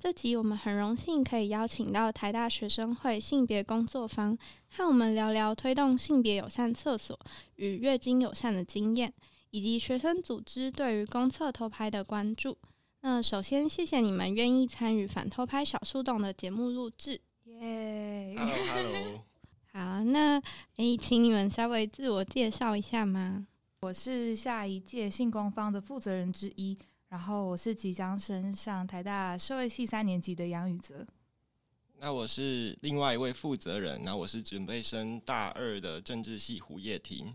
这集我们很荣幸可以邀请到台大学生会性别工作坊，和我们聊聊推动性别友善厕所与月经友善的经验，以及学生组织对于公厕偷拍的关注。那首先，谢谢你们愿意参与反偷拍小树洞的节目录制。耶！Hello，Hello。好，那诶，请你们稍微自我介绍一下吗？我是下一届性工坊的负责人之一。然后我是即将升上台大社会系三年级的杨宇泽。那我是另外一位负责人，那我是准备升大二的政治系胡叶婷。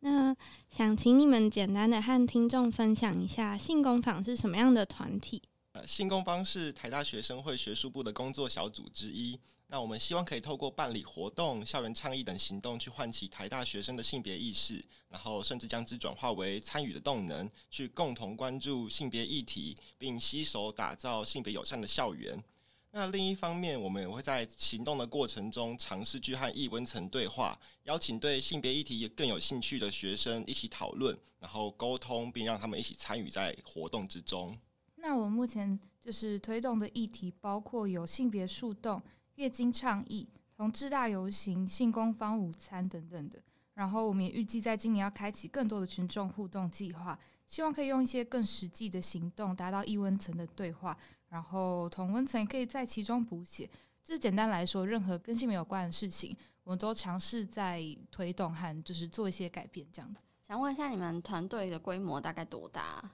那想请你们简单的和听众分享一下性工坊是什么样的团体？性工坊是台大学生会学术部的工作小组之一。那我们希望可以透过办理活动、校园倡议等行动，去唤起台大学生的性别意识，然后甚至将之转化为参与的动能，去共同关注性别议题，并携手打造性别友善的校园。那另一方面，我们也会在行动的过程中，尝试去和异温层对话，邀请对性别议题也更有兴趣的学生一起讨论，然后沟通，并让他们一起参与在活动之中。那我目前就是推动的议题，包括有性别树洞。月经倡议、同志大游行、性工坊午餐等等的，然后我们也预计在今年要开启更多的群众互动计划，希望可以用一些更实际的行动达到异温层的对话，然后同温层也可以在其中补写。就是简单来说，任何跟性没有关的事情，我们都尝试在推动和就是做一些改变这样子。想问一下，你们团队的规模大概多大？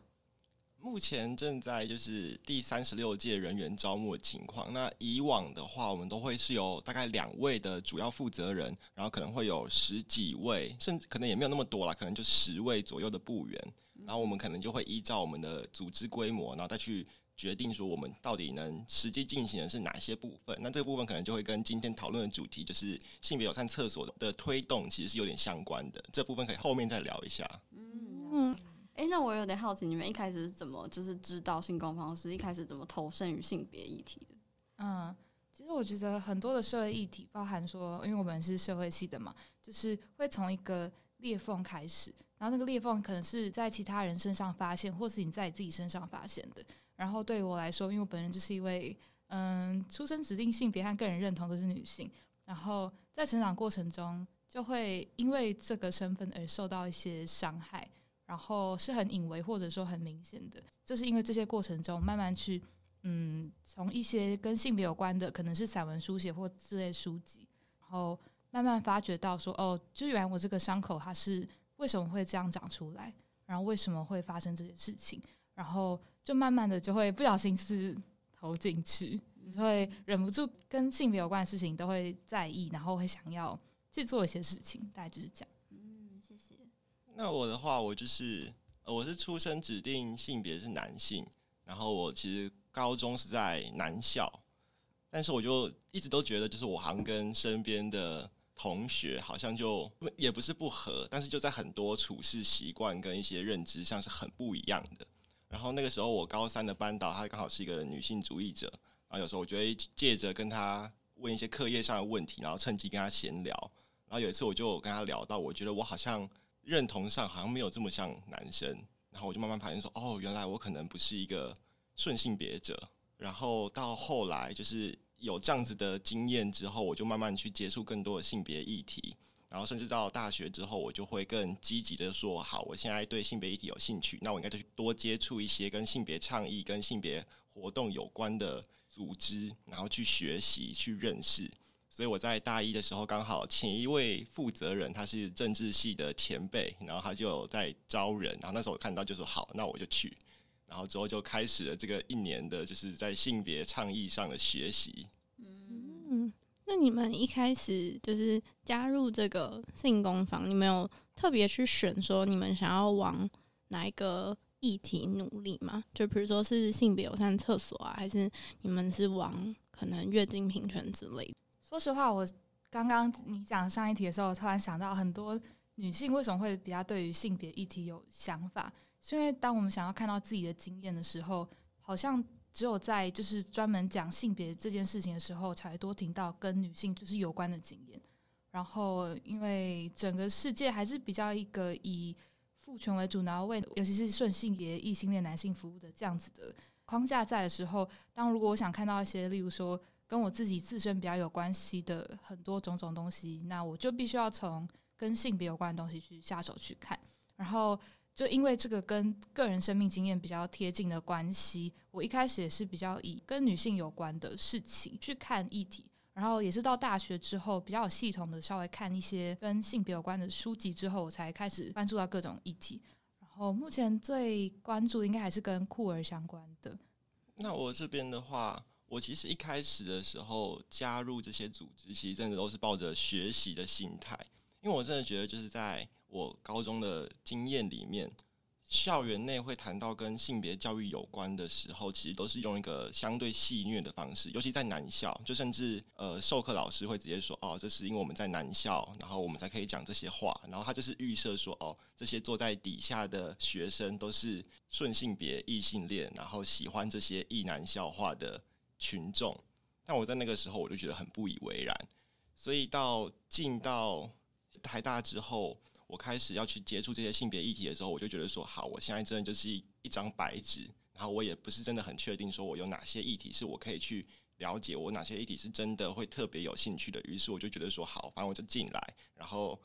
目前正在就是第三十六届人员招募的情况。那以往的话，我们都会是有大概两位的主要负责人，然后可能会有十几位，甚至可能也没有那么多啦，可能就十位左右的部员。然后我们可能就会依照我们的组织规模，然后再去决定说我们到底能实际进行的是哪些部分。那这个部分可能就会跟今天讨论的主题，就是性别友善厕所的推动，其实是有点相关的。这部分可以后面再聊一下。嗯。哎，那我有点好奇，你们一开始是怎么就是知道性工方式？一开始怎么投身于性别议题的？嗯，其实我觉得很多的社会议题，包含说，因为我们是社会系的嘛，就是会从一个裂缝开始，然后那个裂缝可能是在其他人身上发现，或是你在你自己身上发现的。然后对于我来说，因为我本人就是一位嗯，出生指定性别和个人认同都是女性，然后在成长过程中就会因为这个身份而受到一些伤害。然后是很隐微或者说很明显的，就是因为这些过程中慢慢去，嗯，从一些跟性别有关的，可能是散文书写或之类书籍，然后慢慢发觉到说，哦，就原来我这个伤口它是为什么会这样长出来，然后为什么会发生这些事情，然后就慢慢的就会不小心是投进去，会忍不住跟性别有关的事情都会在意，然后会想要去做一些事情，大概就是这样。那我的话，我就是我是出生指定性别是男性，然后我其实高中是在男校，但是我就一直都觉得，就是我好像跟身边的同学好像就也不是不合，但是就在很多处事习惯跟一些认知上是很不一样的。然后那个时候我高三的班导，他刚好是一个女性主义者，然后有时候我觉得借着跟他问一些课业上的问题，然后趁机跟他闲聊。然后有一次我就跟他聊到，我觉得我好像。认同上好像没有这么像男生，然后我就慢慢发现说，哦，原来我可能不是一个顺性别者。然后到后来就是有这样子的经验之后，我就慢慢去接触更多的性别议题。然后甚至到大学之后，我就会更积极的说，好，我现在对性别议题有兴趣，那我应该就去多接触一些跟性别倡议、跟性别活动有关的组织，然后去学习、去认识。所以我在大一的时候，刚好请一位负责人他是政治系的前辈，然后他就在招人，然后那时候我看到就说好，那我就去，然后之后就开始了这个一年的就是在性别倡议上的学习。嗯，那你们一开始就是加入这个性工坊，你们有特别去选说你们想要往哪一个议题努力吗？就比如说是性别友善厕所啊，还是你们是往可能月经平权之类的？说实话，我刚刚你讲上一题的时候，突然想到很多女性为什么会比较对于性别议题有想法，是因为当我们想要看到自己的经验的时候，好像只有在就是专门讲性别这件事情的时候，才多听到跟女性就是有关的经验。然后，因为整个世界还是比较一个以父权为主，然后为尤其是顺性别异性恋男性服务的这样子的框架在的时候，当如果我想看到一些，例如说跟我自己自身比较有关系的很多种种东西，那我就必须要从跟性别有关的东西去下手去看。然后就因为这个跟个人生命经验比较贴近的关系，我一开始也是比较以跟女性有关的事情去看议题。然后也是到大学之后，比较系统的稍微看一些跟性别有关的书籍之后，我才开始关注到各种议题。然后目前最关注应该还是跟酷儿相关的。那我这边的话，我其实一开始的时候加入这些组织，其实真的都是抱着学习的心态，因为我真的觉得就是在我高中的经验里面。校园内会谈到跟性别教育有关的时候，其实都是用一个相对戏谑的方式，尤其在男校，就甚至呃授课老师会直接说：“哦，这是因为我们在男校，然后我们才可以讲这些话。”然后他就是预设说：“哦，这些坐在底下的学生都是顺性别异性恋，然后喜欢这些异男校话的群众。”但我在那个时候我就觉得很不以为然，所以到进到台大之后。我开始要去接触这些性别议题的时候，我就觉得说，好，我现在真的就是一张白纸，然后我也不是真的很确定，说我有哪些议题是我可以去了解，我哪些议题是真的会特别有兴趣的。于是我就觉得说，好，反正我就进来，然后。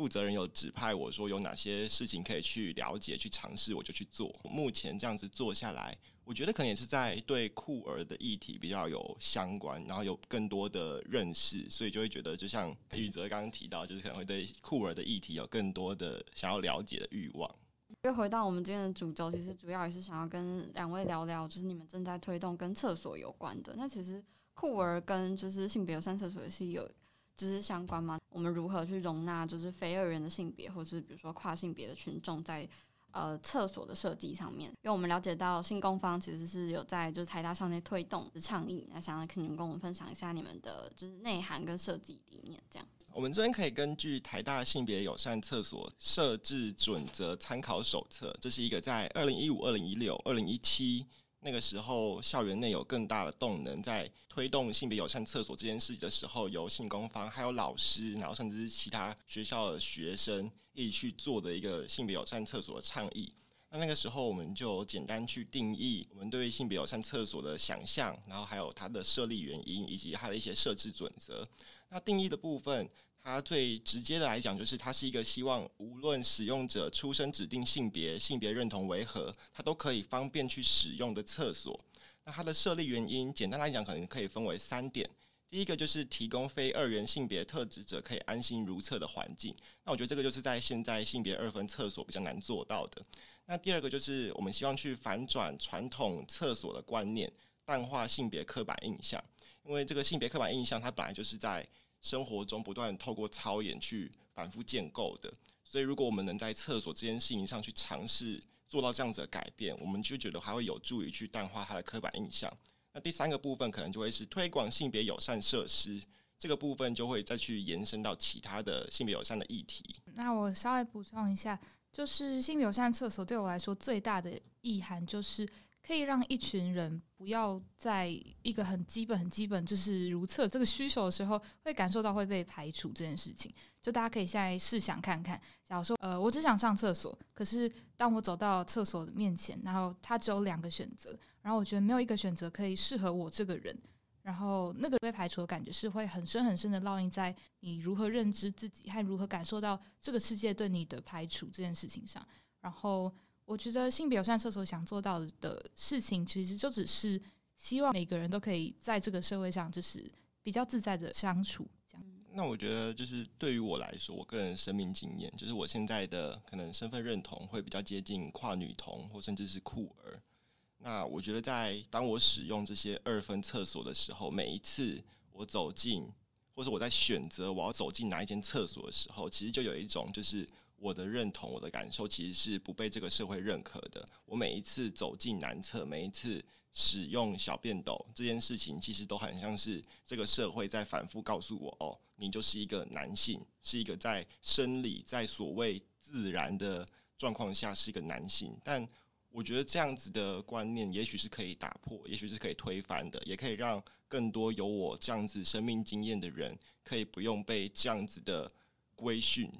负责人有指派我说有哪些事情可以去了解、去尝试，我就去做。目前这样子做下来，我觉得可能也是在对酷儿的议题比较有相关，然后有更多的认识，所以就会觉得，就像宇泽刚刚提到，就是可能会对酷儿的议题有更多的想要了解的欲望。又回到我们今天的主轴，其实主要也是想要跟两位聊聊，就是你们正在推动跟厕所有关的。那其实酷儿跟就是性别友善厕所是有。就是相关吗？我们如何去容纳就是非二元的性别，或者是比如说跨性别的群众在呃厕所的设计上面？因为我们了解到性工方其实是有在就是台大校内推动的倡议，那想要请你们跟我们分享一下你们的就是内涵跟设计理念。这样，我们这边可以根据台大性别友善厕所设置准则参考手册，这是一个在二零一五、二零一六、二零一七。那个时候，校园内有更大的动能，在推动性别友善厕所这件事情的时候，由性工方还有老师，然后甚至是其他学校的学生一起去做的一个性别友善厕所的倡议。那那个时候，我们就简单去定义我们对性别友善厕所的想象，然后还有它的设立原因以及它的一些设置准则。那定义的部分。它最直接的来讲，就是它是一个希望无论使用者出生指定性别、性别认同为何，它都可以方便去使用的厕所。那它的设立原因，简单来讲，可能可以分为三点。第一个就是提供非二元性别特质者可以安心如厕的环境。那我觉得这个就是在现在性别二分厕所比较难做到的。那第二个就是我们希望去反转传统厕所的观念，淡化性别刻板印象。因为这个性别刻板印象，它本来就是在生活中不断透过操演去反复建构的，所以如果我们能在厕所这件事情上去尝试做到这样子的改变，我们就觉得还会有助于去淡化它的刻板印象。那第三个部分可能就会是推广性别友善设施，这个部分就会再去延伸到其他的性别友善的议题。那我稍微补充一下，就是性别友善厕所对我来说最大的意涵就是。可以让一群人不要在一个很基本、很基本就是如厕这个需求的时候，会感受到会被排除这件事情。就大家可以现在试想看看，假如说，呃，我只想上厕所，可是当我走到厕所的面前，然后它只有两个选择，然后我觉得没有一个选择可以适合我这个人，然后那个被排除的感觉是会很深很深的烙印在你如何认知自己和如何感受到这个世界对你的排除这件事情上，然后。我觉得性别友善厕所想做到的事情，其实就只是希望每个人都可以在这个社会上，就是比较自在的相处。这样。那我觉得，就是对于我来说，我个人生命经验，就是我现在的可能身份认同会比较接近跨女同，或甚至是酷儿。那我觉得，在当我使用这些二分厕所的时候，每一次我走进，或者我在选择我要走进哪一间厕所的时候，其实就有一种就是。我的认同，我的感受其实是不被这个社会认可的。我每一次走进男厕，每一次使用小便斗这件事情，其实都很像是这个社会在反复告诉我：哦，你就是一个男性，是一个在生理在所谓自然的状况下是一个男性。但我觉得这样子的观念，也许是可以打破，也许是可以推翻的，也可以让更多有我这样子生命经验的人，可以不用被这样子的规训。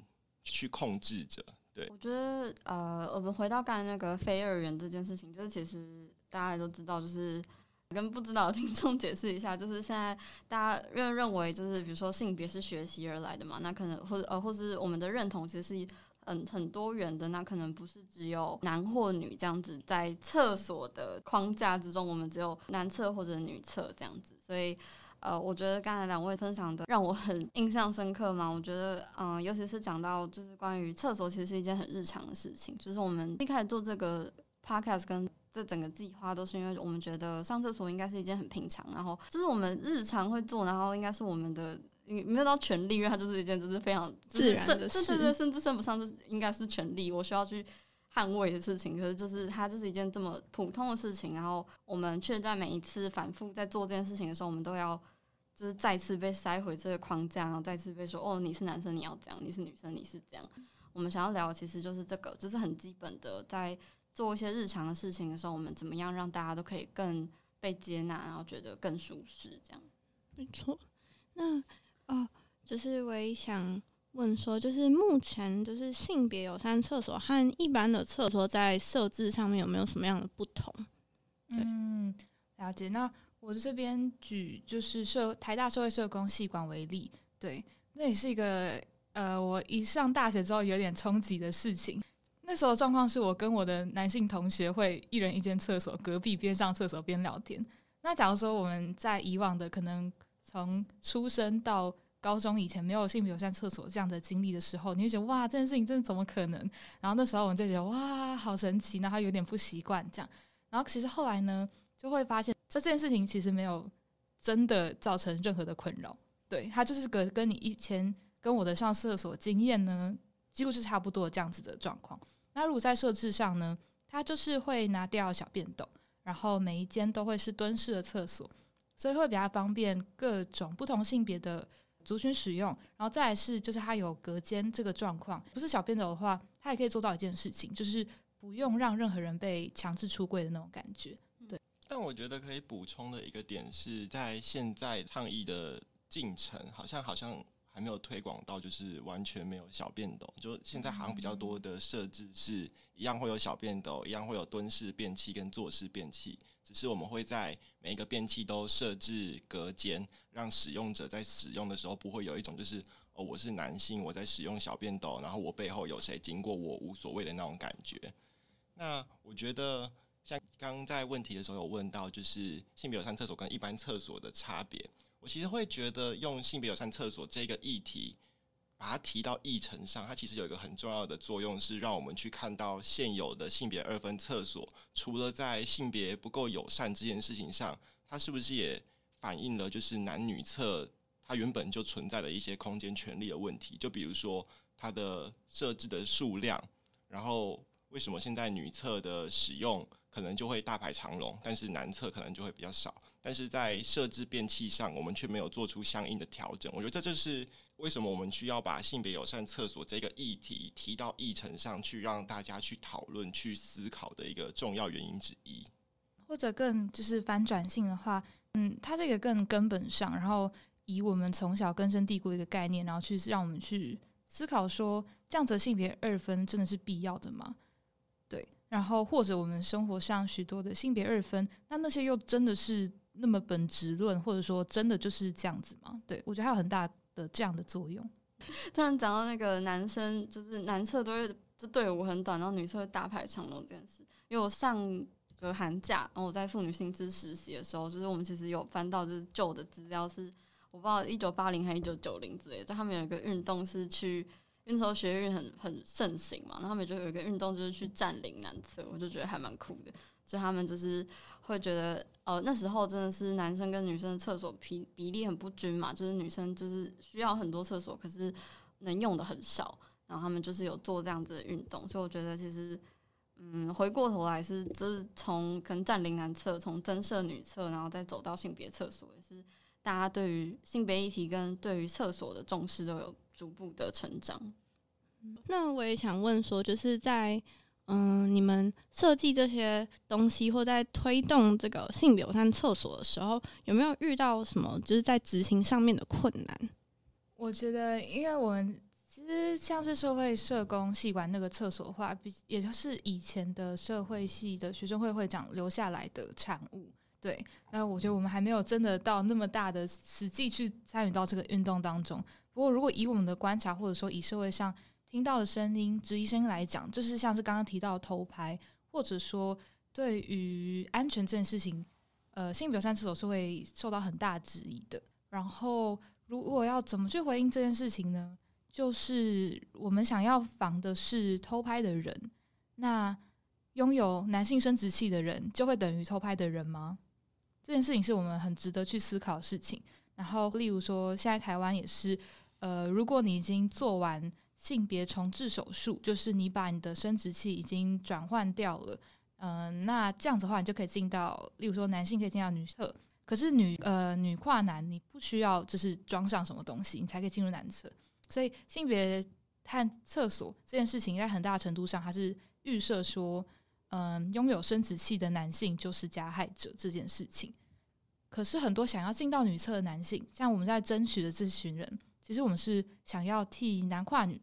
去控制着，对。我觉得，呃，我们回到刚才那个非二元这件事情，就是其实大家都知道，就是跟不知道的听众解释一下，就是现在大家认认为，就是比如说性别是学习而来的嘛，那可能或者呃，或是我们的认同其实是很很多元的，那可能不是只有男或女这样子，在厕所的框架之中，我们只有男厕或者女厕这样子，所以。呃，我觉得刚才两位分享的让我很印象深刻嘛。我觉得，嗯，尤其是讲到就是关于厕所，其实是一件很日常的事情。就是我们一开始做这个 podcast 跟这整个计划，都是因为我们觉得上厕所应该是一件很平常，然后就是我们日常会做，然后应该是我们的没有到权利，因为它就是一件就是非常自然的事，对对对，甚至称不上是应该是权利，我需要去捍卫的事情。可是就是它就是一件这么普通的事情，然后我们却在每一次反复在做这件事情的时候，我们都要。就是再次被塞回这个框架，然后再次被说哦，你是男生你要这样，你是女生你是这样。我们想要聊其实就是这个，就是很基本的，在做一些日常的事情的时候，我们怎么样让大家都可以更被接纳，然后觉得更舒适，这样。没错。那哦，就是我也想问说，就是目前就是性别友善厕所和一般的厕所在设置上面有没有什么样的不同？嗯，了解。那我这边举就是社台大社会社工系馆为例，对，那也是一个呃，我一上大学之后有点冲击的事情。那时候状况是我跟我的男性同学会一人一间厕所，隔壁边上厕所边聊天。那假如说我们在以往的可能从出生到高中以前没有性别友善厕所这样的经历的时候，你会觉得哇，这件事情真的怎么可能？然后那时候我们就觉得哇，好神奇，然后有点不习惯这样。然后其实后来呢，就会发现。这件事情其实没有真的造成任何的困扰，对它就是个跟你以前跟我的上厕所经验呢，几乎是差不多这样子的状况。那如果在设置上呢，它就是会拿掉小便斗，然后每一间都会是蹲式的厕所，所以会比较方便各种不同性别的族群使用。然后再来是就是它有隔间这个状况，不是小便斗的话，它也可以做到一件事情，就是不用让任何人被强制出柜的那种感觉。对但我觉得可以补充的一个点是在现在抗疫的进程，好像好像还没有推广到，就是完全没有小便斗。就现在好像比较多的设置是一样会有小便斗，一样会有蹲式便器跟坐式便器，只是我们会在每一个便器都设置隔间，让使用者在使用的时候不会有一种就是哦我是男性我在使用小便斗，然后我背后有谁经过我无所谓的那种感觉。那我觉得。像刚在问题的时候有问到，就是性别友善厕所跟一般厕所的差别。我其实会觉得用性别友善厕所这个议题，把它提到议程上，它其实有一个很重要的作用，是让我们去看到现有的性别二分厕所，除了在性别不够友善这件事情上，它是不是也反映了就是男女厕它原本就存在的一些空间权利的问题？就比如说它的设置的数量，然后为什么现在女厕的使用？可能就会大排长龙，但是男厕可能就会比较少。但是在设置便器上，我们却没有做出相应的调整。我觉得这就是为什么我们需要把性别友善厕所这个议题提到议程上去，让大家去讨论、去思考的一个重要原因之一。或者更就是反转性的话，嗯，它这个更根本上，然后以我们从小根深蒂固的一个概念，然后去让我们去思考说，这样子性别二分真的是必要的吗？对。然后或者我们生活上许多的性别二分，那那些又真的是那么本质论，或者说真的就是这样子吗？对我觉得还有很大的这样的作用。突然讲到那个男生，就是男厕都会就队伍很短，然后女厕大排长龙这件事。因为我上个寒假，然后我在妇女新知实习的时候，就是我们其实有翻到就是旧的资料，是我不知道一九八零还一九九零之类的，就他们有一个运动是去。那时候学运很很盛行嘛，然后他们就有一个运动，就是去占领男厕，我就觉得还蛮酷的。就他们就是会觉得，呃，那时候真的是男生跟女生的厕所比比例很不均嘛，就是女生就是需要很多厕所，可是能用的很少。然后他们就是有做这样子的运动，所以我觉得其实，嗯，回过头来是就是从可能占领男厕，从增设女厕，然后再走到性别厕所，也是大家对于性别议题跟对于厕所的重视都有。逐步的成长。那我也想问说，就是在嗯，你们设计这些东西或在推动这个性别友善厕所的时候，有没有遇到什么就是在执行上面的困难？我觉得，因为我们其实像是社会社工系管那个厕所的话，比也就是以前的社会系的学生会会长留下来的产物。对，那我觉得我们还没有真的到那么大的实际去参与到这个运动当中。不过，如果以我们的观察，或者说以社会上听到的声音、质疑声音来讲，就是像是刚刚提到偷拍，或者说对于安全这件事情，呃，性别友善厕所是会受到很大质疑的。然后，如果要怎么去回应这件事情呢？就是我们想要防的是偷拍的人，那拥有男性生殖器的人就会等于偷拍的人吗？这件事情是我们很值得去思考的事情。然后，例如说，现在台湾也是，呃，如果你已经做完性别重置手术，就是你把你的生殖器已经转换掉了，嗯，那这样子的话，你就可以进到，例如说，男性可以进到女厕，可是女呃女跨男，你不需要就是装上什么东西，你才可以进入男厕。所以性别和厕所这件事情，在很大程度上，它是预设说，嗯，拥有生殖器的男性就是加害者这件事情。可是很多想要进到女厕的男性，像我们在争取的这群人，其实我们是想要替男跨女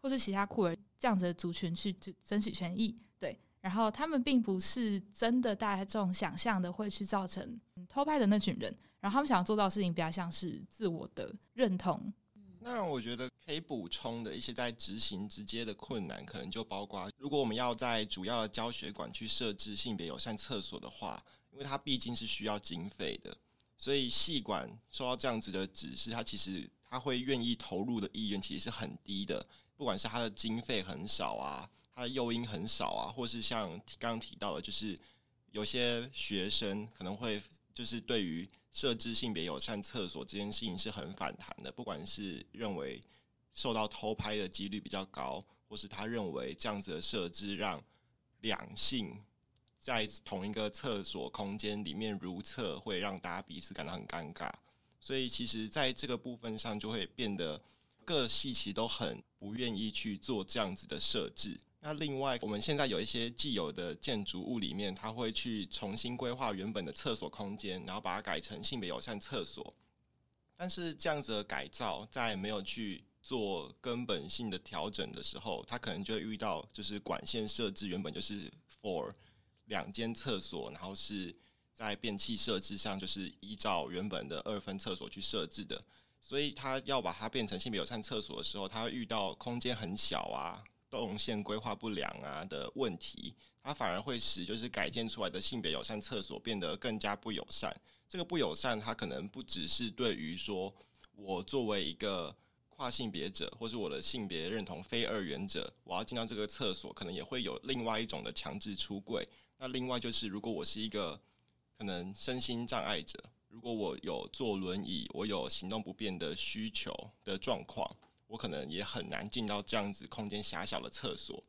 或者其他酷儿这样子的族群去争取权益，对。然后他们并不是真的大家这种想象的会去造成偷拍的那群人，然后他们想要做到的事情比较像是自我的认同。那我觉得可以补充的一些在执行直接的困难，可能就包括，如果我们要在主要的教学馆去设置性别友善厕所的话，因为它毕竟是需要经费的，所以系馆收到这样子的指示，它其实他会愿意投入的意愿其实是很低的，不管是他的经费很少啊，他的诱因很少啊，或是像刚刚提到的，就是有些学生可能会就是对于。设置性别友善厕所这件事情是很反弹的，不管是认为受到偷拍的几率比较高，或是他认为这样子的设置让两性在同一个厕所空间里面如厕，会让大家彼此感到很尴尬。所以，其实在这个部分上，就会变得各系其实都很不愿意去做这样子的设置。那另外，我们现在有一些既有的建筑物里面，它会去重新规划原本的厕所空间，然后把它改成性别友善厕所。但是这样子的改造，在没有去做根本性的调整的时候，它可能就会遇到就是管线设置原本就是 for 两间厕所，然后是在便器设置上就是依照原本的二分厕所去设置的，所以它要把它变成性别友善厕所的时候，它会遇到空间很小啊。动线规划不良啊的问题，它反而会使就是改建出来的性别友善厕所变得更加不友善。这个不友善，它可能不只是对于说我作为一个跨性别者，或是我的性别认同非二元者，我要进到这个厕所，可能也会有另外一种的强制出柜。那另外就是，如果我是一个可能身心障碍者，如果我有坐轮椅，我有行动不便的需求的状况。我可能也很难进到这样子空间狭小的厕所。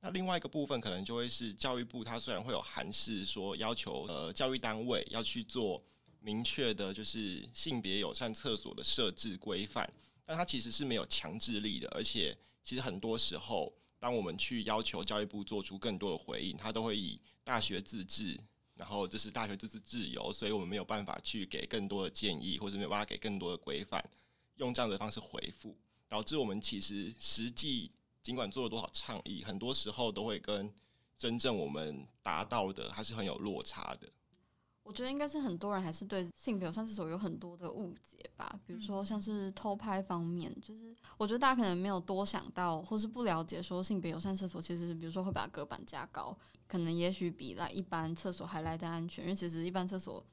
那另外一个部分，可能就会是教育部，它虽然会有函示说要求呃教育单位要去做明确的，就是性别友善厕所的设置规范，但它其实是没有强制力的。而且，其实很多时候，当我们去要求教育部做出更多的回应，它都会以大学自治，然后这是大学这次自由，所以我们没有办法去给更多的建议，或者没有办法给更多的规范，用这样的方式回复。导致我们其实实际尽管做了多少倡议，很多时候都会跟真正我们达到的还是很有落差的。我觉得应该是很多人还是对性别友善厕所有很多的误解吧，比如说像是偷拍方面，就是我觉得大家可能没有多想到，或是不了解说性别友善厕所其实是比如说会把隔板加高，可能也许比来一般厕所还来的安全，因为其实一般厕所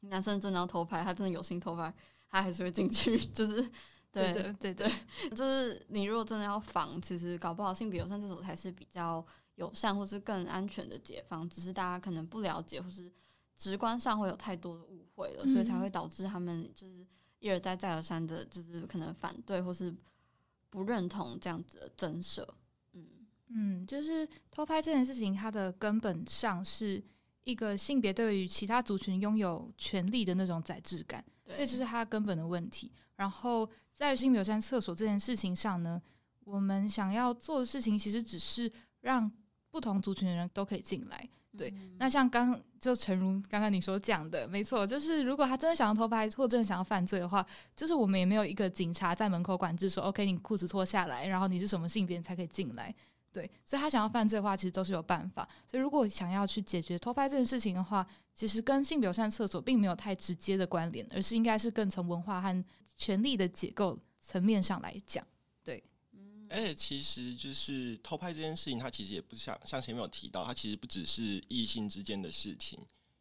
男生真的要偷拍，他真的有心偷拍，他还是会进去，就是。对对对对，就是你如果真的要防，其实搞不好性别友善厕所才是比较友善或是更安全的解放，只是大家可能不了解，或是直观上会有太多的误会了，所以才会导致他们就是一而再再而三的，就是可能反对或是不认同这样子的增设。嗯嗯，就是偷拍这件事情，它的根本上是一个性别对于其他族群拥有权利的那种宰制感，所以这是它根本的问题。然后。在性别友善厕所这件事情上呢，我们想要做的事情其实只是让不同族群的人都可以进来。对，那像刚就诚如刚刚你所讲的，没错，就是如果他真的想要偷拍或真的想要犯罪的话，就是我们也没有一个警察在门口管制说，OK，你裤子脱下来，然后你是什么性别才可以进来。对，所以他想要犯罪的话，其实都是有办法。所以如果想要去解决偷拍这件事情的话，其实跟性别友善厕所并没有太直接的关联，而是应该是更从文化和权力的结构层面上来讲。对，而且其实就是偷拍这件事情，它其实也不像像前面有提到，它其实不只是异性之间的事情。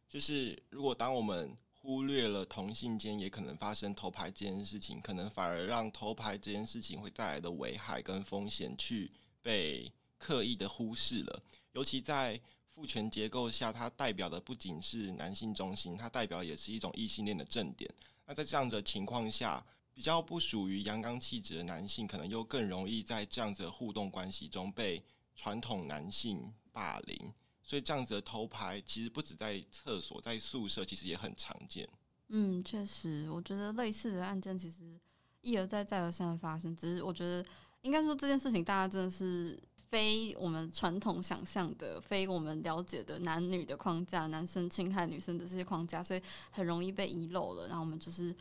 就是如果当我们忽略了同性间也可能发生偷拍这件事情，可能反而让偷拍这件事情会带来的危害跟风险去被。刻意的忽视了，尤其在父权结构下，它代表的不仅是男性中心，它代表也是一种异性恋的正点。那在这样的情况下，比较不属于阳刚气质的男性，可能又更容易在这样子的互动关系中被传统男性霸凌。所以这样子的偷拍，其实不止在厕所，在宿舍其实也很常见。嗯，确实，我觉得类似的案件其实一而再、再而三的发生。只是我觉得，应该说这件事情，大家真的是。非我们传统想象的、非我们了解的男女的框架，男生侵害女生的这些框架，所以很容易被遗漏了。然后我们就是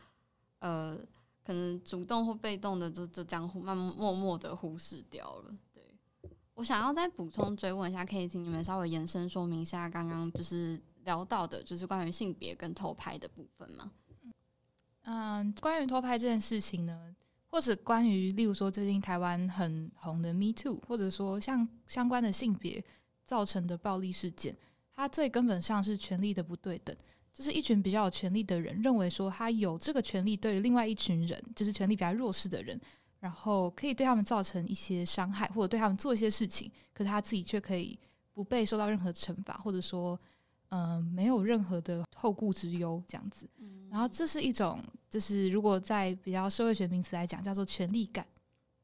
呃，可能主动或被动的，就就这样慢慢默默的忽视掉了。对我想要再补充追问一下，可以请你们稍微延伸说明一下刚刚就是聊到的，就是关于性别跟偷拍的部分吗？嗯，关于偷拍这件事情呢？或者关于，例如说最近台湾很红的 Me Too，或者说像相关的性别造成的暴力事件，它最根本上是权力的不对等，就是一群比较有权利的人认为说他有这个权利对另外一群人，就是权力比较弱势的人，然后可以对他们造成一些伤害，或者对他们做一些事情，可是他自己却可以不被受到任何惩罚，或者说。嗯，没有任何的后顾之忧这样子，然后这是一种，就是如果在比较社会学名词来讲，叫做权力感，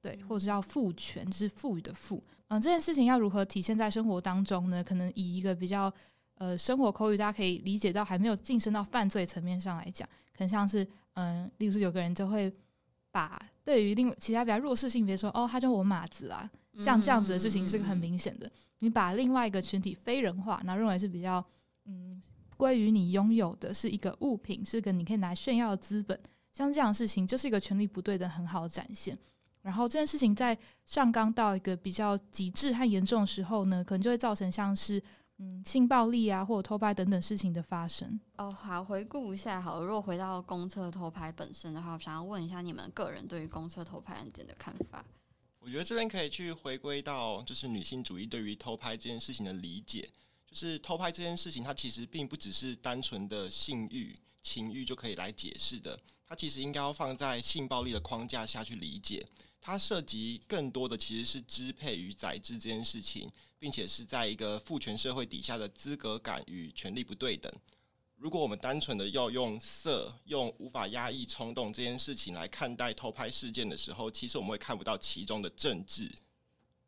对，或者叫赋权，就是赋予的赋。嗯，这件事情要如何体现在生活当中呢？可能以一个比较呃生活口语，大家可以理解到还没有晋升到犯罪层面上来讲，可能像是嗯，例如有个人就会把对于另其他比较弱势性别说，哦，他叫我马子啊，像这样子的事情是个很明显的。你把另外一个群体非人化，那认为是比较。嗯，归于你拥有的是一个物品，是个你可以拿来炫耀的资本。像这样的事情，就是一个权力不对等很好的展现。然后这件事情在上纲到一个比较极致和严重的时候呢，可能就会造成像是嗯性暴力啊，或者偷拍等等事情的发生。哦，好，回顾一下，好，如果回到公厕偷拍本身的话，我想要问一下你们个人对于公厕偷拍案件的看法。我觉得这边可以去回归到，就是女性主义对于偷拍这件事情的理解。就是偷拍这件事情，它其实并不只是单纯的性欲、情欲就可以来解释的。它其实应该要放在性暴力的框架下去理解。它涉及更多的其实是支配与宰制这件事情，并且是在一个父权社会底下的资格感与权力不对等。如果我们单纯的要用色、用无法压抑冲动这件事情来看待偷拍事件的时候，其实我们会看不到其中的政治。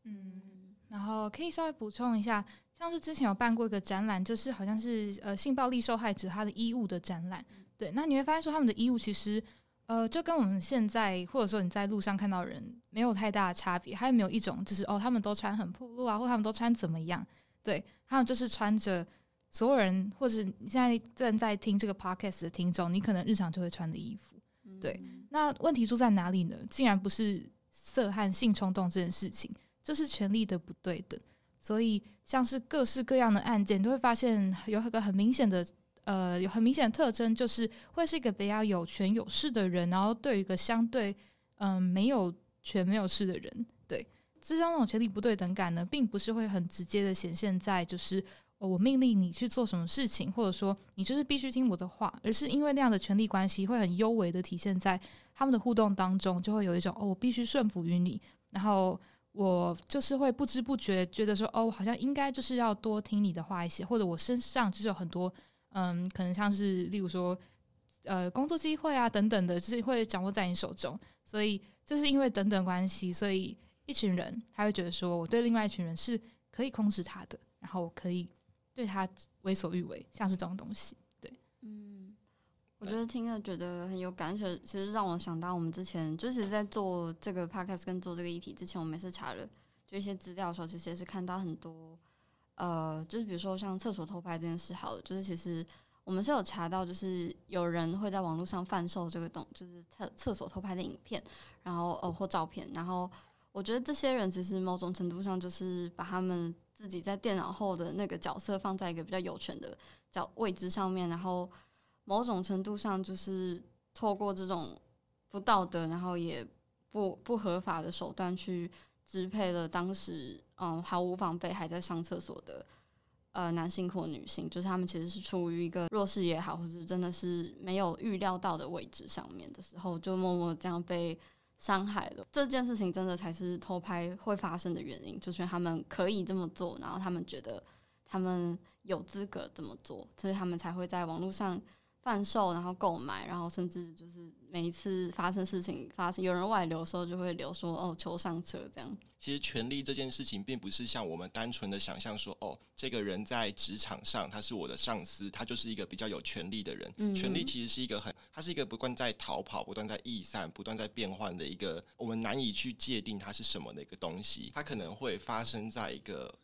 嗯，然后可以稍微补充一下。像是之前有办过一个展览，就是好像是呃性暴力受害者他的衣物的展览，对，那你会发现说他们的衣物其实呃就跟我们现在或者说你在路上看到人没有太大的差别，还有没有一种就是哦他们都穿很暴露啊，或他们都穿怎么样？对，他们就是穿着所有人或者你现在正在听这个 podcast 的听众，你可能日常就会穿的衣服，对。那问题出在哪里呢？竟然不是色和性冲动这件事情，就是权力的不对等。所以，像是各式各样的案件，都会发现有一个很明显的，呃，有很明显的特征，就是会是一个比较有权有势的人，然后对于一个相对，嗯，没有权没有势的人，对，这种那种权力不对等感呢，并不是会很直接的显现在，就是我命令你去做什么事情，或者说你就是必须听我的话，而是因为那样的权力关系会很优微的体现在他们的互动当中，就会有一种哦，我必须顺服于你，然后。我就是会不知不觉觉得说，哦，好像应该就是要多听你的话一些，或者我身上就是有很多，嗯，可能像是例如说，呃，工作机会啊等等的，就是会掌握在你手中。所以就是因为等等关系，所以一群人他会觉得说，我对另外一群人是可以控制他的，然后我可以对他为所欲为，像是这种东西。对，嗯。我觉得听了觉得很有感，且其实让我想到我们之前就是在做这个 podcast 跟做这个议题之前，我们是查了就一些资料的时候，其实也是看到很多呃，就是比如说像厕所偷拍这件事，好了，就是其实我们是有查到，就是有人会在网络上贩售这个东，就是厕厕所偷拍的影片，然后呃或照片，然后我觉得这些人其实某种程度上就是把他们自己在电脑后的那个角色放在一个比较有权的角位置上面，然后某种程度上就是透过这种不道德，然后也不不合法的手段去。支配了当时嗯毫无防备还在上厕所的呃男性或女性，就是他们其实是处于一个弱势也好，或者真的是没有预料到的位置上面的时候，就默默这样被伤害了。这件事情真的才是偷拍会发生的原因，就是他们可以这么做，然后他们觉得他们有资格这么做，所以他们才会在网络上。贩售，然后购买，然后甚至就是每一次发生事情，发生有人外流的时候，就会留说哦，求上车这样。其实权力这件事情，并不是像我们单纯的想象说，哦，这个人在职场上他是我的上司，他就是一个比较有权力的人。嗯，权力其实是一个很，它是一个不断在逃跑、不断在逸散、不断在变换的一个，我们难以去界定它是什么的一个东西。它可能会发生在一个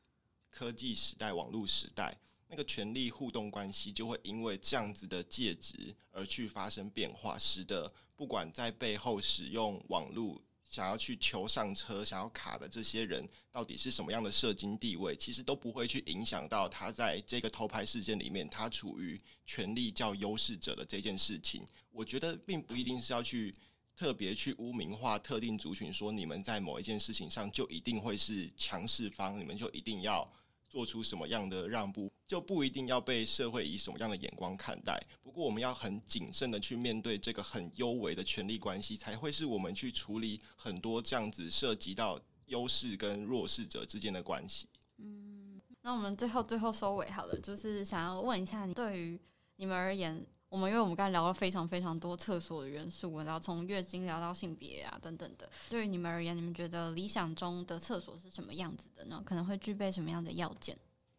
科技时代、网络时代。那个权力互动关系就会因为这样子的介质而去发生变化，使得不管在背后使用网络想要去求上车、想要卡的这些人，到底是什么样的社经地位，其实都不会去影响到他在这个偷拍事件里面，他处于权力较优势者的这件事情。我觉得并不一定是要去特别去污名化特定族群，说你们在某一件事情上就一定会是强势方，你们就一定要。做出什么样的让步，就不一定要被社会以什么样的眼光看待。不过，我们要很谨慎的去面对这个很优微的权力关系，才会是我们去处理很多这样子涉及到优势跟弱势者之间的关系。嗯，那我们最后最后收尾好了，就是想要问一下你，对于你们而言。我们因为我们刚才聊了非常非常多厕所的元素，然后从月经聊到性别啊等等的。对于你们而言，你们觉得理想中的厕所是什么样子的呢？可能会具备什么样的要件？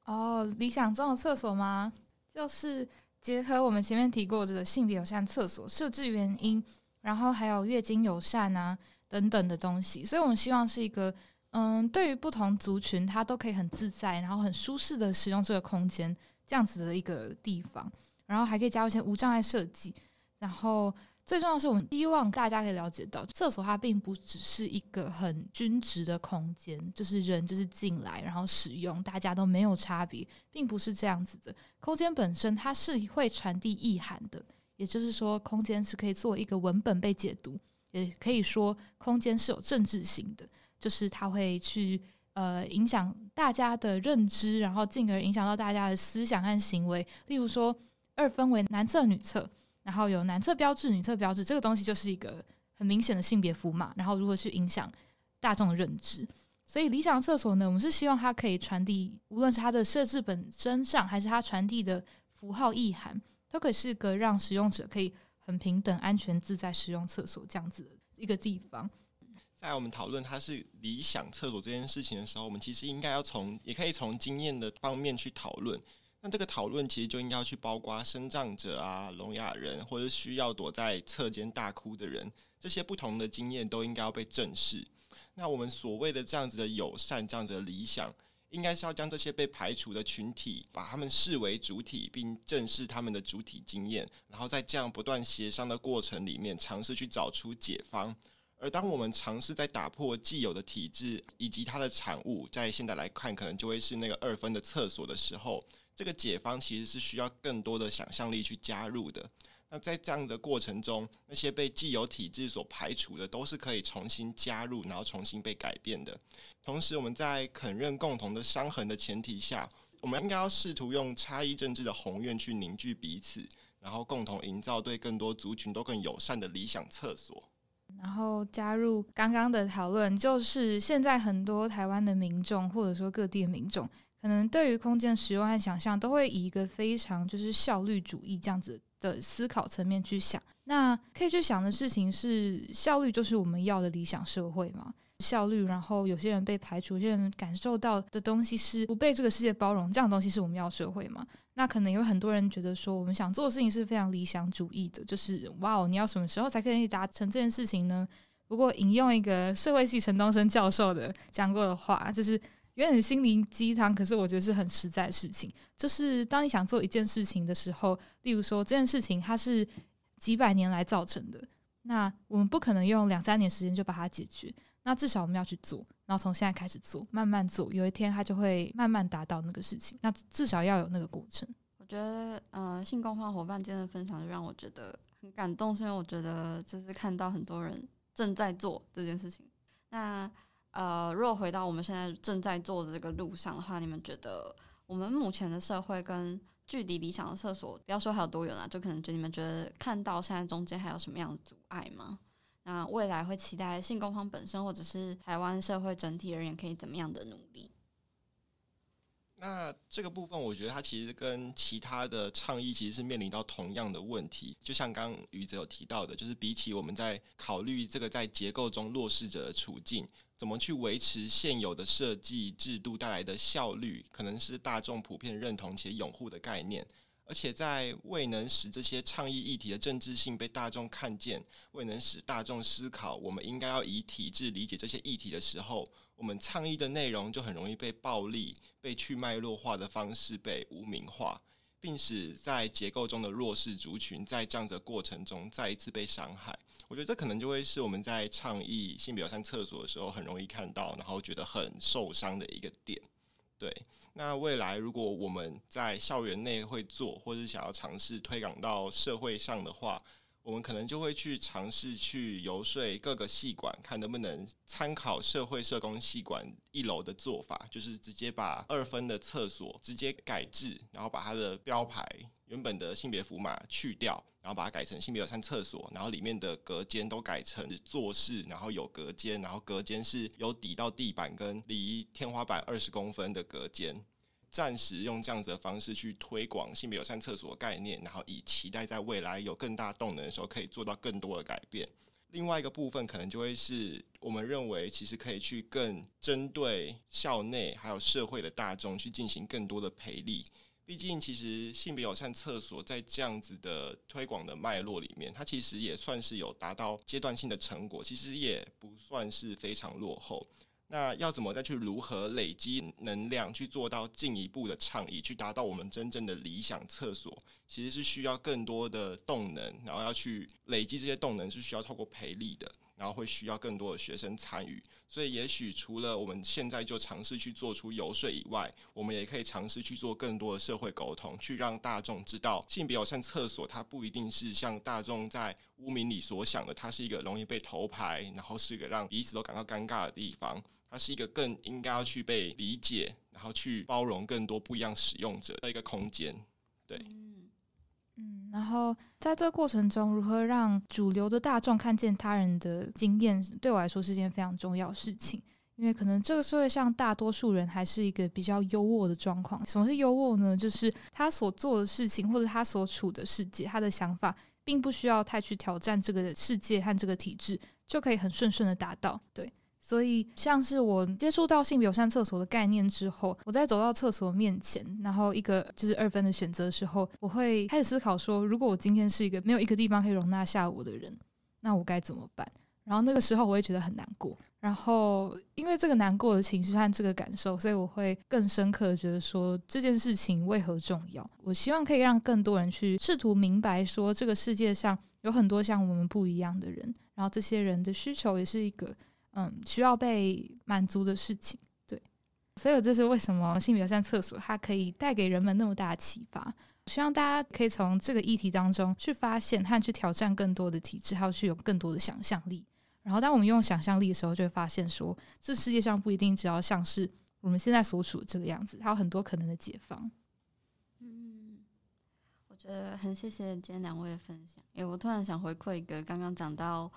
哦，理想中的厕所吗？就是结合我们前面提过这个性别友善厕所设置原因，然后还有月经友善啊等等的东西。所以我们希望是一个，嗯，对于不同族群，它都可以很自在，然后很舒适的使用这个空间，这样子的一个地方。然后还可以加入一些无障碍设计，然后最重要的是，我们希望大家可以了解到，厕所它并不只是一个很均值的空间，就是人就是进来然后使用，大家都没有差别，并不是这样子的。空间本身它是会传递意涵的，也就是说，空间是可以做一个文本被解读，也可以说空间是有政治性的，就是它会去呃影响大家的认知，然后进而影响到大家的思想和行为，例如说。二分为男厕、女厕，然后有男厕标志、女厕标志，这个东西就是一个很明显的性别符码。然后如何去影响大众的认知？所以理想厕所呢，我们是希望它可以传递，无论是它的设置本身上，还是它传递的符号意涵，都可以是个让使用者可以很平等、安全、自在使用厕所这样子的一个地方。在我们讨论它是理想厕所这件事情的时候，我们其实应该要从，也可以从经验的方面去讨论。那这个讨论其实就应该要去包括生障者啊、聋哑人，或者需要躲在侧间大哭的人，这些不同的经验都应该要被正视。那我们所谓的这样子的友善、这样子的理想，应该是要将这些被排除的群体，把他们视为主体，并正视他们的主体经验，然后在这样不断协商的过程里面，尝试去找出解方。而当我们尝试在打破既有的体制以及它的产物，在现在来看，可能就会是那个二分的厕所的时候。这个解方其实是需要更多的想象力去加入的。那在这样的过程中，那些被既有体制所排除的，都是可以重新加入，然后重新被改变的。同时，我们在肯认共同的伤痕的前提下，我们应该要试图用差异政治的宏愿去凝聚彼此，然后共同营造对更多族群都更友善的理想厕所。然后加入刚刚的讨论，就是现在很多台湾的民众，或者说各地的民众。可能对于空间使用和想象，都会以一个非常就是效率主义这样子的思考层面去想。那可以去想的事情是，效率就是我们要的理想社会嘛？效率，然后有些人被排除，有些人感受到的东西是不被这个世界包容，这样的东西是我们要社会嘛？那可能有很多人觉得说，我们想做的事情是非常理想主义的，就是哇哦，你要什么时候才可以达成这件事情呢？不过引用一个社会系陈东升教授的讲过的话，就是。有点心灵鸡汤，可是我觉得是很实在的事情。就是当你想做一件事情的时候，例如说这件事情它是几百年来造成的，那我们不可能用两三年时间就把它解决。那至少我们要去做，然后从现在开始做，慢慢做，有一天它就会慢慢达到那个事情。那至少要有那个过程。我觉得，呃，性工方伙伴间的分享就让我觉得很感动，是因为我觉得就是看到很多人正在做这件事情。那呃，如果回到我们现在正在做的这个路上的话，你们觉得我们目前的社会跟距离理想的厕所，不要说还有多远啦，就可能觉得你们觉得看到现在中间还有什么样的阻碍吗？那未来会期待性工方本身，或者是台湾社会整体而言，可以怎么样的努力？那这个部分，我觉得它其实跟其他的倡议其实是面临到同样的问题。就像刚刚宇哲有提到的，就是比起我们在考虑这个在结构中弱势者的处境，怎么去维持现有的设计制度带来的效率，可能是大众普遍认同且拥护的概念。而且在未能使这些倡议议题的政治性被大众看见，未能使大众思考我们应该要以体制理解这些议题的时候，我们倡议的内容就很容易被暴力、被去脉络化的方式被污名化，并使在结构中的弱势族群在这样的过程中再一次被伤害。我觉得这可能就会是我们在倡议性别友善厕所的时候很容易看到，然后觉得很受伤的一个点。对，那未来如果我们在校园内会做，或者是想要尝试推广到社会上的话，我们可能就会去尝试去游说各个系馆，看能不能参考社会社工系馆一楼的做法，就是直接把二分的厕所直接改制，然后把它的标牌原本的性别符码去掉。然后把它改成性别友善厕所，然后里面的隔间都改成坐式，然后有隔间，然后隔间是有抵到地板跟离天花板二十公分的隔间。暂时用这样子的方式去推广性别友善厕所概念，然后以期待在未来有更大动能的时候可以做到更多的改变。另外一个部分可能就会是我们认为其实可以去更针对校内还有社会的大众去进行更多的培力。毕竟，其实性别友善厕所在这样子的推广的脉络里面，它其实也算是有达到阶段性的成果，其实也不算是非常落后。那要怎么再去如何累积能量，去做到进一步的倡议，去达到我们真正的理想厕所，其实是需要更多的动能，然后要去累积这些动能，是需要透过培力的。然后会需要更多的学生参与，所以也许除了我们现在就尝试去做出游说以外，我们也可以尝试去做更多的社会沟通，去让大众知道性别友善厕所它不一定是像大众在污名里所想的，它是一个容易被偷拍，然后是一个让彼此都感到尴尬的地方，它是一个更应该要去被理解，然后去包容更多不一样使用者的一个空间，对。嗯然后在这个过程中，如何让主流的大众看见他人的经验，对我来说是件非常重要事情。因为可能这个社会上大多数人还是一个比较优渥的状况。什么是优渥呢？就是他所做的事情，或者他所处的世界，他的想法，并不需要太去挑战这个世界和这个体制，就可以很顺顺的达到。对。所以，像是我接触到性别友善厕所的概念之后，我在走到厕所面前，然后一个就是二分的选择的时候，我会开始思考说，如果我今天是一个没有一个地方可以容纳下我的人，那我该怎么办？然后那个时候我会觉得很难过。然后因为这个难过的情绪和这个感受，所以我会更深刻的觉得说这件事情为何重要。我希望可以让更多人去试图明白说，这个世界上有很多像我们不一样的人，然后这些人的需求也是一个。嗯，需要被满足的事情，对，所以这是为什么性别友善厕所它可以带给人们那么大的启发。希望大家可以从这个议题当中去发现和去挑战更多的体制，还有去有更多的想象力。然后，当我们用想象力的时候，就会发现说，这世界上不一定只要像是我们现在所处的这个样子，它有很多可能的解放。嗯，我觉得很谢谢今天两位的分享。诶我突然想回馈一个刚刚讲到。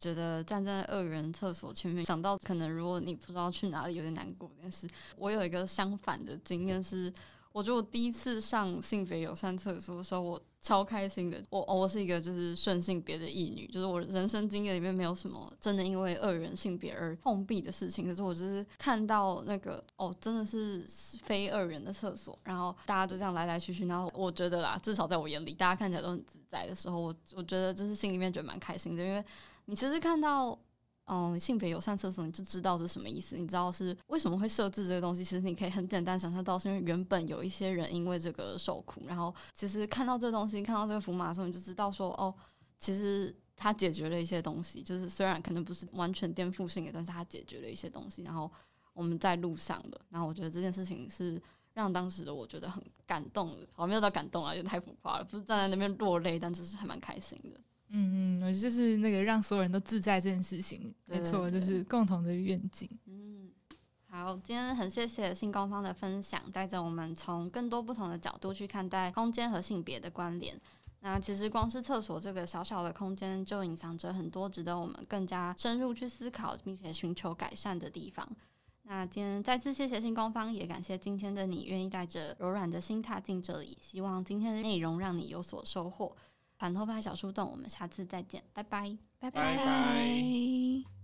觉得站在二元厕所前面，想到可能如果你不知道去哪里，有点难过。但是我有一个相反的经验，是我觉得我第一次上性别友善厕所的时候，我超开心的。我我是一个就是顺性别的异女，就是我人生经验里面没有什么真的因为二元性别而碰壁的事情。可是我就是看到那个哦，真的是非二元的厕所，然后大家就这样来来去去，然后我觉得啦，至少在我眼里，大家看起来都很自在的时候，我我觉得就是心里面觉得蛮开心的，因为。你其实看到，嗯性别友善厕所，你就知道是什么意思，你知道是为什么会设置这个东西。其实你可以很简单想象到，是因为原本有一些人因为这个受苦，然后其实看到这东西，看到这个福码的时候，你就知道说，哦，其实他解决了一些东西，就是虽然可能不是完全颠覆性的，但是它解决了一些东西。然后我们在路上的，然后我觉得这件事情是。让当时的我觉得很感动，好没有到感动啊，有点太浮夸了，不是站在那边落泪，但就是还蛮开心的。嗯嗯，我就是那个让所有人都自在这件事情，没错，就是共同的愿景。嗯，好，今天很谢谢性工方的分享，带着我们从更多不同的角度去看待空间和性别的关联。那其实光是厕所这个小小的空间，就隐藏着很多值得我们更加深入去思考，并且寻求改善的地方。那今天再次谢谢新工方，也感谢今天的你愿意带着柔软的心踏进这里。希望今天的内容让你有所收获。反偷拍小树洞，我们下次再见，拜拜，拜拜。